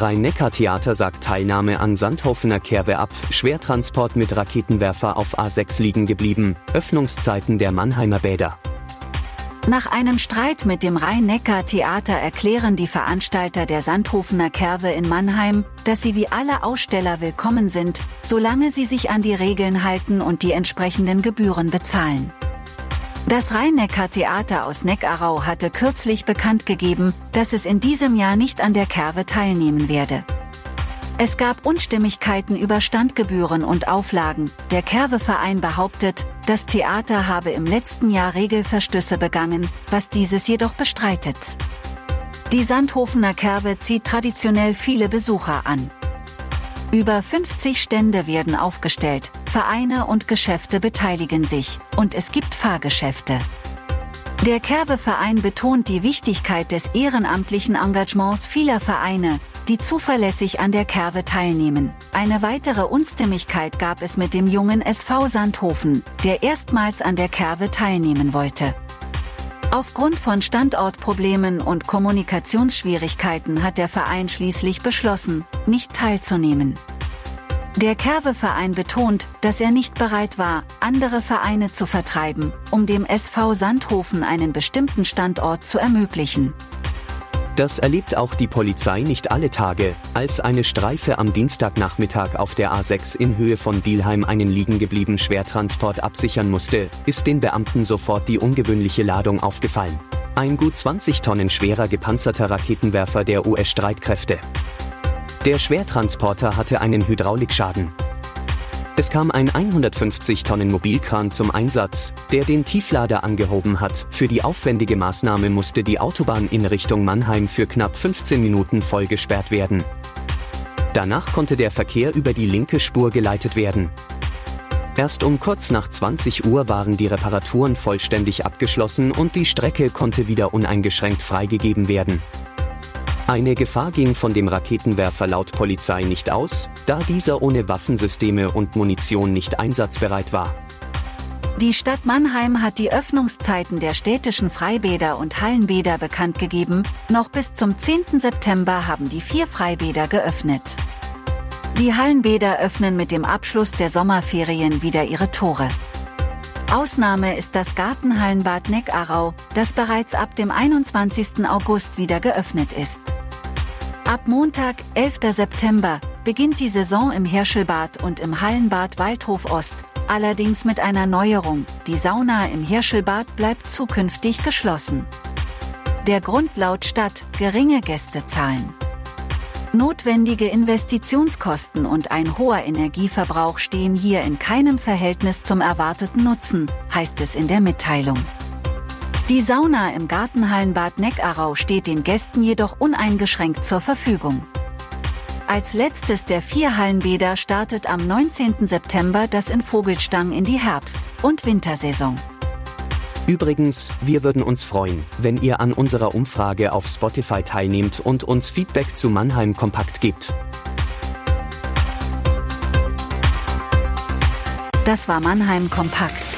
Rhein-Neckar-Theater sagt Teilnahme an Sandhofener Kerwe ab, Schwertransport mit Raketenwerfer auf A6 liegen geblieben, Öffnungszeiten der Mannheimer Bäder. Nach einem Streit mit dem Rhein-Neckar-Theater erklären die Veranstalter der Sandhofener Kerwe in Mannheim, dass sie wie alle Aussteller willkommen sind, solange sie sich an die Regeln halten und die entsprechenden Gebühren bezahlen. Das Rhein-Neckar-Theater aus Neckarau hatte kürzlich bekannt gegeben, dass es in diesem Jahr nicht an der Kerwe teilnehmen werde. Es gab Unstimmigkeiten über Standgebühren und Auflagen. Der Kerwe-Verein behauptet, das Theater habe im letzten Jahr Regelverstöße begangen, was dieses jedoch bestreitet. Die Sandhofener Kerwe zieht traditionell viele Besucher an. Über 50 Stände werden aufgestellt, Vereine und Geschäfte beteiligen sich, und es gibt Fahrgeschäfte. Der Kerwe-Verein betont die Wichtigkeit des ehrenamtlichen Engagements vieler Vereine, die zuverlässig an der Kerwe teilnehmen. Eine weitere Unstimmigkeit gab es mit dem jungen SV Sandhofen, der erstmals an der Kerwe teilnehmen wollte. Aufgrund von Standortproblemen und Kommunikationsschwierigkeiten hat der Verein schließlich beschlossen, nicht teilzunehmen. Der Kerwe-Verein betont, dass er nicht bereit war, andere Vereine zu vertreiben, um dem SV Sandhofen einen bestimmten Standort zu ermöglichen. Das erlebt auch die Polizei nicht alle Tage. Als eine Streife am Dienstagnachmittag auf der A6 in Höhe von Bielheim einen liegengebliebenen Schwertransport absichern musste, ist den Beamten sofort die ungewöhnliche Ladung aufgefallen. Ein gut 20 Tonnen schwerer gepanzerter Raketenwerfer der US-Streitkräfte. Der Schwertransporter hatte einen Hydraulikschaden. Es kam ein 150 Tonnen Mobilkran zum Einsatz, der den Tieflader angehoben hat. Für die aufwendige Maßnahme musste die Autobahn in Richtung Mannheim für knapp 15 Minuten voll gesperrt werden. Danach konnte der Verkehr über die linke Spur geleitet werden. Erst um kurz nach 20 Uhr waren die Reparaturen vollständig abgeschlossen und die Strecke konnte wieder uneingeschränkt freigegeben werden. Eine Gefahr ging von dem Raketenwerfer laut Polizei nicht aus, da dieser ohne Waffensysteme und Munition nicht einsatzbereit war. Die Stadt Mannheim hat die Öffnungszeiten der städtischen Freibäder und Hallenbäder bekannt gegeben. Noch bis zum 10. September haben die vier Freibäder geöffnet. Die Hallenbäder öffnen mit dem Abschluss der Sommerferien wieder ihre Tore. Ausnahme ist das Gartenhallenbad Neckarau, das bereits ab dem 21. August wieder geöffnet ist. Ab Montag, 11. September, beginnt die Saison im Herschelbad und im Hallenbad Waldhof Ost, allerdings mit einer Neuerung, die Sauna im Herschelbad bleibt zukünftig geschlossen. Der Grund laut Stadt, geringe Gästezahlen. Notwendige Investitionskosten und ein hoher Energieverbrauch stehen hier in keinem Verhältnis zum erwarteten Nutzen, heißt es in der Mitteilung. Die Sauna im Gartenhallenbad Neckarau steht den Gästen jedoch uneingeschränkt zur Verfügung. Als letztes der vier Hallenbäder startet am 19. September das in Vogelstang in die Herbst- und Wintersaison. Übrigens, wir würden uns freuen, wenn ihr an unserer Umfrage auf Spotify teilnehmt und uns Feedback zu Mannheim Kompakt gibt. Das war Mannheim Kompakt.